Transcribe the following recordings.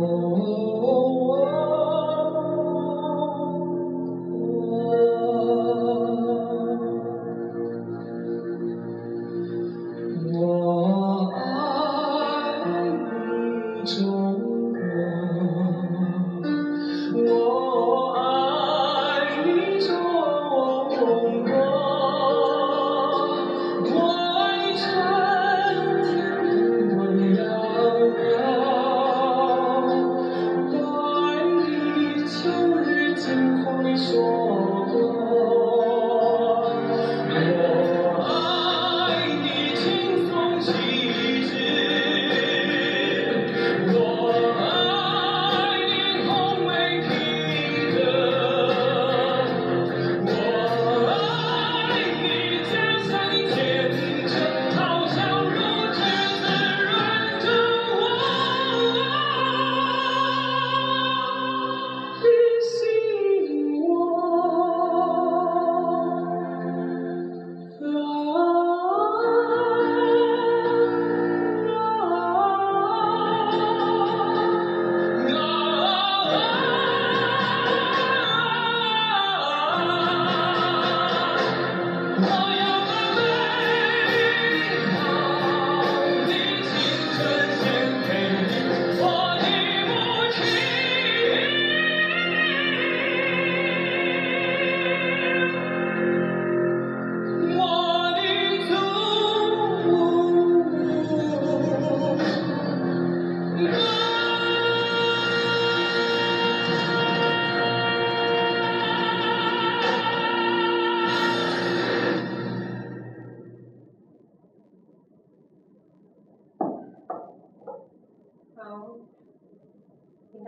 Oh. soul.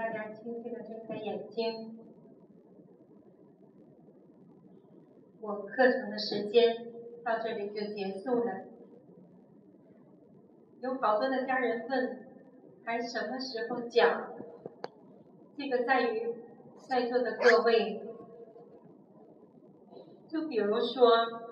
大家轻轻的睁开眼睛。我课程的时间到这里就结束了。有好多的家人问，还什么时候讲？这个在于在座的各位。就比如说。